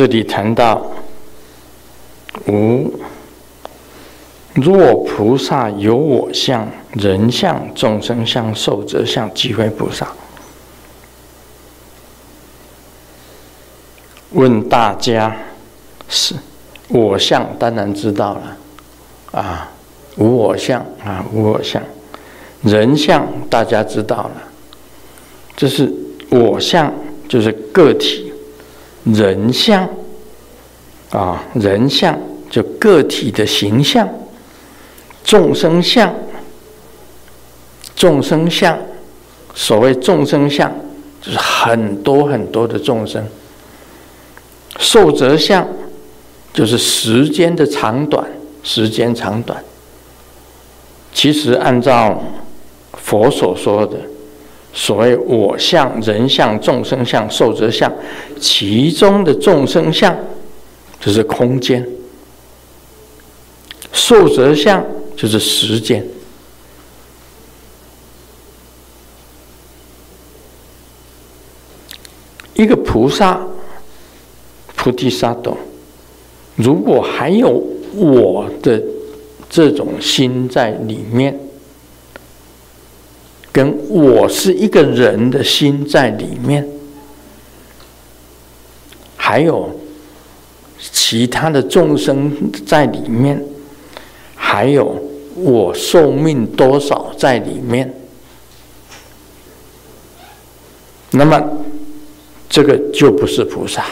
这里谈到无若菩萨有我相、人相、众生相、寿者相，即非菩萨。问大家是我相，当然知道了啊，无我相啊，无我相。人相大家知道了，这是我相，就是个体；人相啊，人相就个体的形象。众生相，众生相，所谓众生相，就是很多很多的众生。寿者相，就是时间的长短，时间长短。其实按照佛所说的，所谓我相、人相、众生相、寿者相，其中的众生相，就是空间；寿者相。就是时间。一个菩萨，菩提萨埵，如果还有我的这种心在里面，跟我是一个人的心在里面，还有其他的众生在里面，还有。我寿命多少在里面？那么这个就不是菩萨。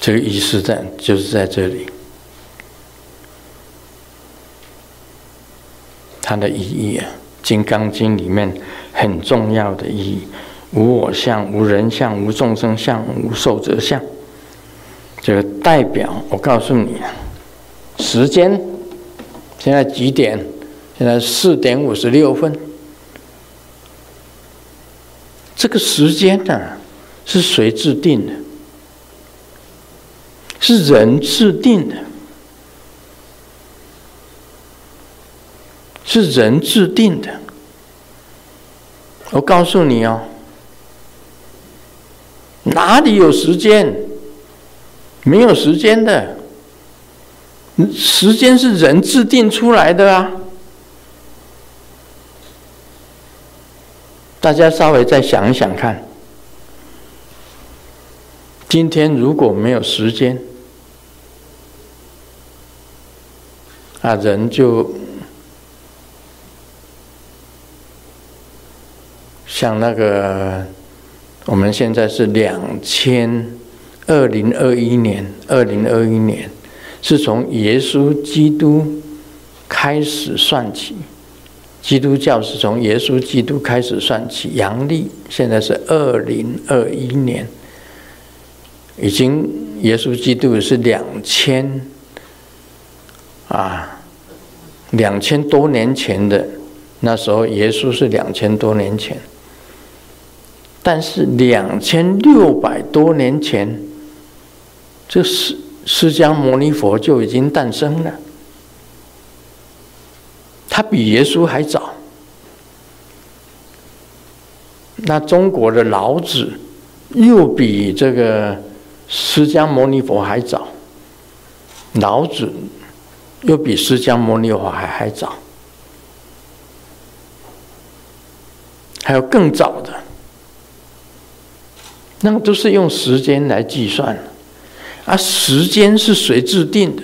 这个意思在就是在这里，它的意义啊，《金刚经》里面很重要的意义：无我相、无人相、无众生相、无寿者相。这个代表我告诉你，时间现在几点？现在四点五十六分。这个时间呢，是谁制定的？是人制定的，是人制定的。我告诉你哦，哪里有时间？没有时间的，时间是人制定出来的啊！大家稍微再想一想看，今天如果没有时间，啊，人就像那个，我们现在是两千二零二一年，二零二一年是从耶稣基督开始算起，基督教是从耶稣基督开始算起，阳历现在是二零二一年，已经耶稣基督是两千。啊，两千多年前的那时候，耶稣是两千多年前，但是两千六百多年前，这释释迦牟尼佛就已经诞生了，他比耶稣还早。那中国的老子又比这个释迦牟尼佛还早，老子。又比释迦牟尼佛还还早，还有更早的，那么都是用时间来计算，而时间是谁制定的？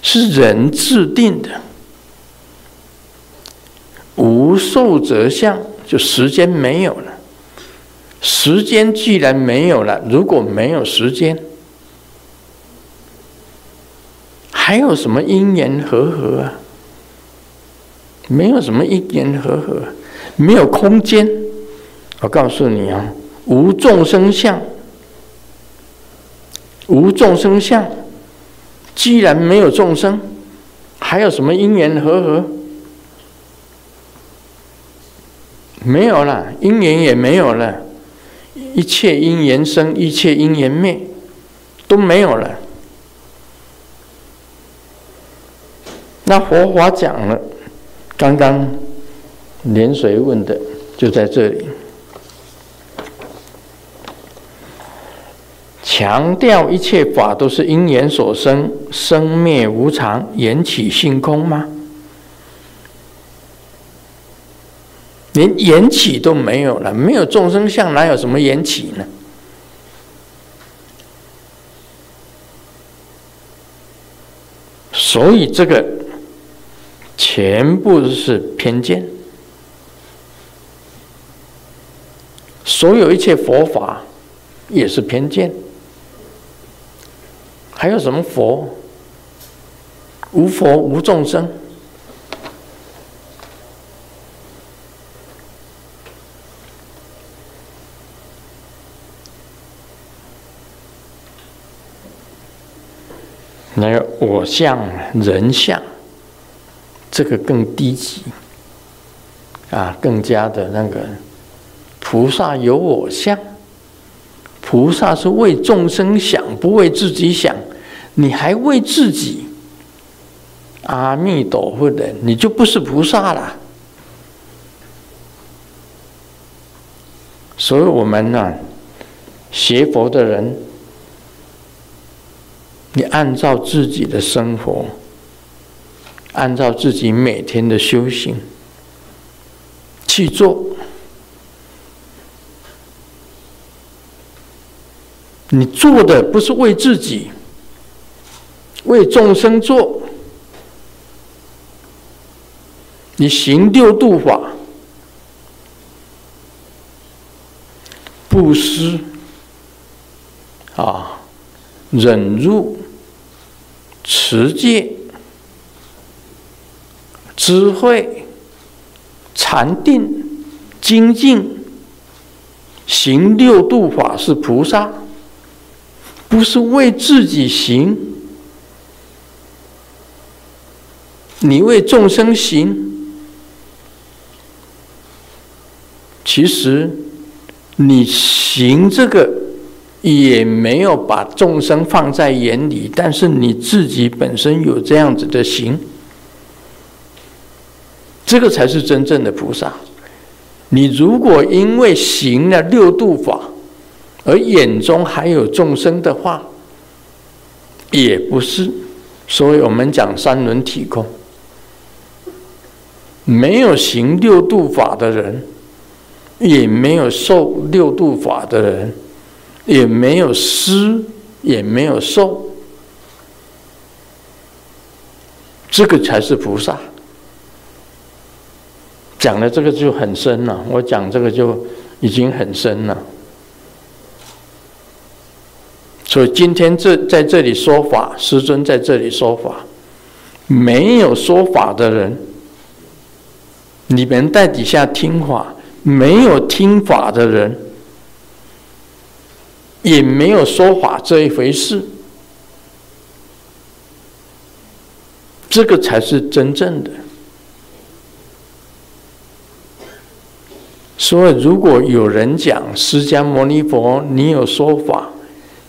是人制定的。无受者相，就时间没有了。时间既然没有了，如果没有时间。还有什么因缘和合啊？没有什么因缘和合，没有空间。我告诉你啊，无众生相，无众生相。既然没有众生，还有什么因缘和合？没有了，因缘也没有了，一切因缘生，一切因缘灭，都没有了。那佛法讲了，刚刚莲水问的就在这里，强调一切法都是因缘所生，生灭无常，缘起性空吗？连缘起都没有了，没有众生相，哪有什么缘起呢？所以这个全部是偏见。所有一切佛法也是偏见。还有什么佛？无佛无众生。那个我相、人相，这个更低级啊，更加的那个菩萨有我相，菩萨是为众生想，不为自己想，你还为自己，阿弥陀佛的，你就不是菩萨了。所以我们呢，学佛的人。你按照自己的生活，按照自己每天的修行去做，你做的不是为自己，为众生做，你行六度法，布施啊，忍辱。持戒、智慧、禅定、精进、行六度法是菩萨，不是为自己行，你为众生行。其实你行这个。也没有把众生放在眼里，但是你自己本身有这样子的行，这个才是真正的菩萨。你如果因为行了六度法，而眼中还有众生的话，也不是。所以我们讲三轮体空，没有行六度法的人，也没有受六度法的人。也没有施，也没有受，这个才是菩萨。讲了这个就很深了，我讲这个就已经很深了。所以今天这在这里说法，师尊在这里说法，没有说法的人，你们在底下听法，没有听法的人。也没有说法这一回事，这个才是真正的。所以，如果有人讲释迦牟尼佛，你有说法，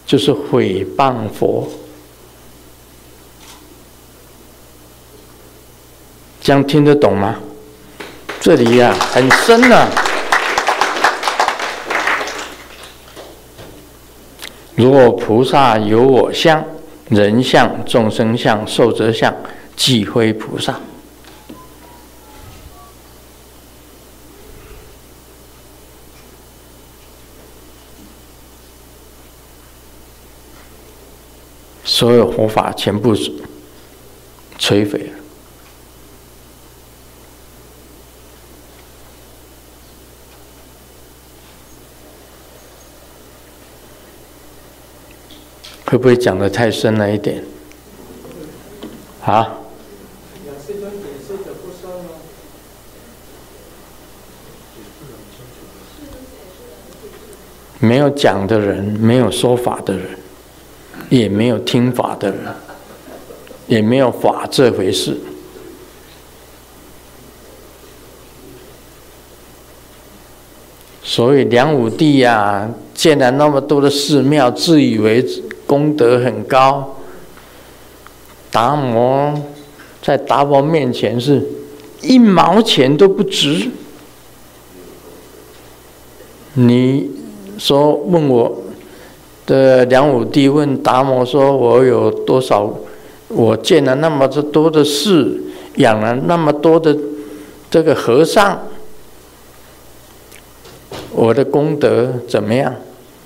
就是诽谤佛，这样听得懂吗？这里呀、啊，很深呐、啊。如果菩萨有我相、人相、众生相、寿者相，即非菩萨。所有佛法全部摧毁了。会不会讲的太深了一点？啊？没有讲的人，没有说法的人，也没有听法的人，也没有法这回事。所以梁武帝呀、啊，建了那么多的寺庙，自以为功德很高。达摩在达摩面前是一毛钱都不值。你说问我的梁武帝问达摩说：“我有多少？我建了那么多的寺，养了那么多的这个和尚，我的功德怎么样？”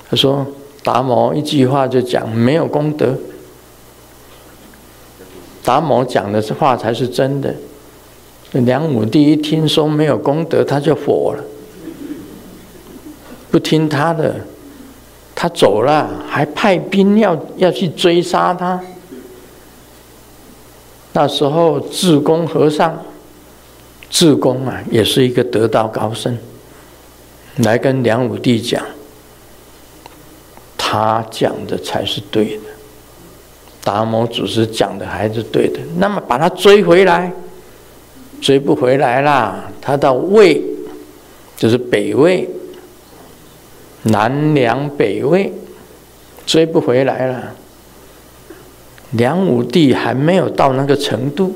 他说：“达摩一句话就讲没有功德。”达摩讲的这话才是真的。梁武帝一听说没有功德，他就火了。不听他的，他走了，还派兵要要去追杀他。那时候智公和尚，智公啊，也是一个得道高僧，来跟梁武帝讲，他讲的才是对的，达摩祖师讲的还是对的。那么把他追回来，追不回来啦，他到魏，就是北魏。南梁北魏追不回来了，梁武帝还没有到那个程度，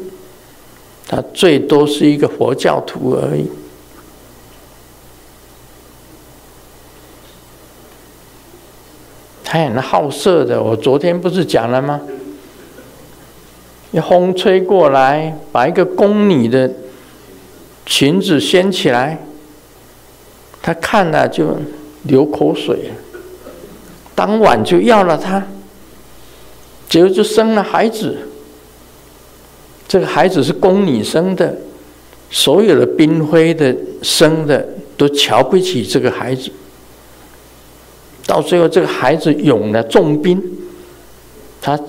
他最多是一个佛教徒而已。他很好色的，我昨天不是讲了吗？一风吹过来，把一个宫女的裙子掀起来，他看了就。流口水，当晚就要了他，结果就生了孩子。这个孩子是宫女生的，所有的嫔妃的生的都瞧不起这个孩子。到最后，这个孩子拥了重兵，他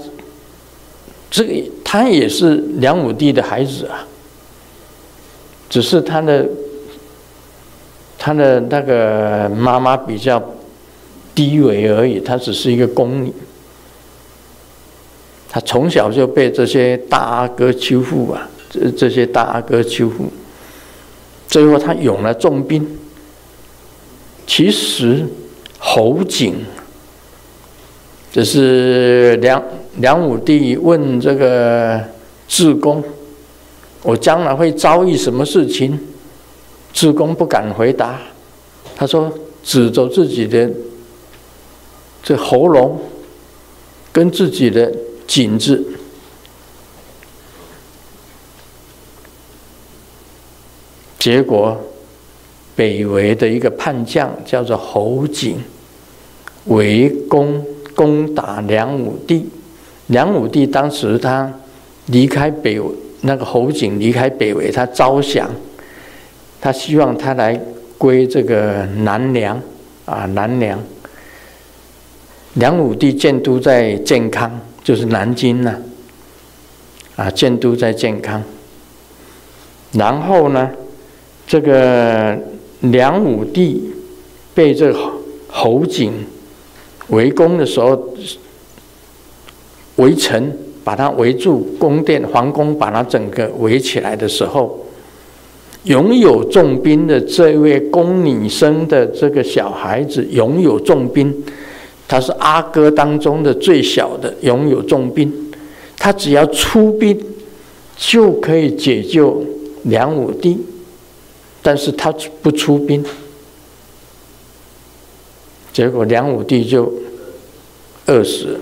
这个他也是梁武帝的孩子啊，只是他的。他的那个妈妈比较低微而已，她只是一个宫女。他从小就被这些大阿哥欺负啊，这这些大阿哥欺负，最后他拥了重兵。其实侯景，这是梁梁武帝问这个智公：“我将来会遭遇什么事情？”子贡不敢回答，他说：“指着自己的这喉咙，跟自己的颈子。”结果，北魏的一个叛将叫做侯景，围攻攻打梁武帝。梁武帝当时他离开北，那个侯景离开北魏，他招降。他希望他来归这个南梁啊，南梁。梁武帝建都在建康，就是南京呐。啊，建都在建康。然后呢，这个梁武帝被这个侯景围攻的时候，围城把他围住，宫殿皇宫把他整个围起来的时候。拥有重兵的这位宫女生的这个小孩子拥有重兵，他是阿哥当中的最小的，拥有重兵，他只要出兵就可以解救梁武帝，但是他不出兵，结果梁武帝就饿死了。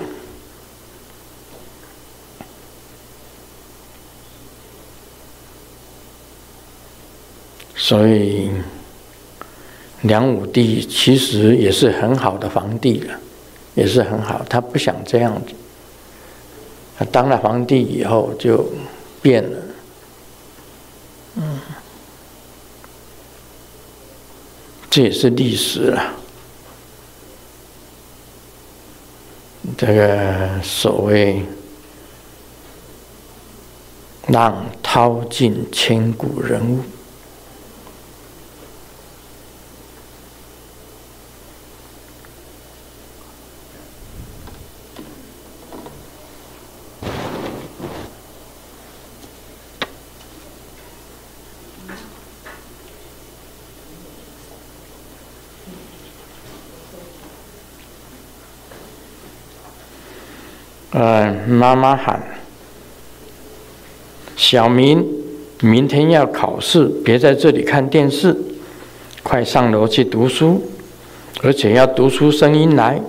所以，梁武帝其实也是很好的皇帝了，也是很好。他不想这样子，他当了皇帝以后就变了。嗯，这也是历史了。这个所谓“浪淘尽千古人物”。嗯妈妈喊小明明天要考试别在这里看电视快上楼去读书而且要读出声音来。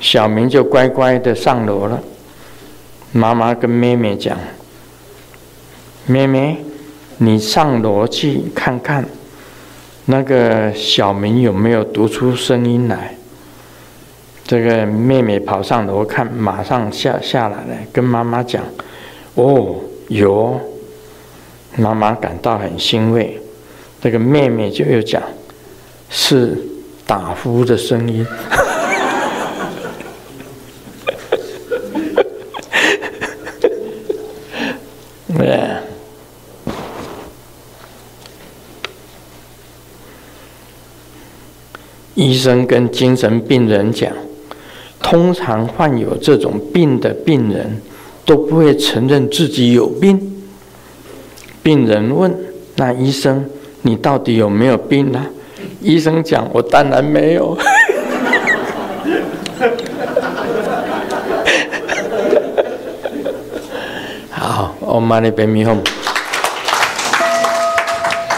小明就乖乖的上楼了。妈妈跟妹妹讲妹妹你上楼去看看，那个小明有没有读出声音来。”这个妹妹跑上楼看，马上下下来了，跟妈妈讲：“哦，有。”妈妈感到很欣慰。这个妹妹就又讲：“是打呼的声音。” 医生跟精神病人讲。通常患有这种病的病人，都不会承认自己有病。病人问：“那医生，你到底有没有病呢？”医生讲：“我当然没有。”好，我们来背诵。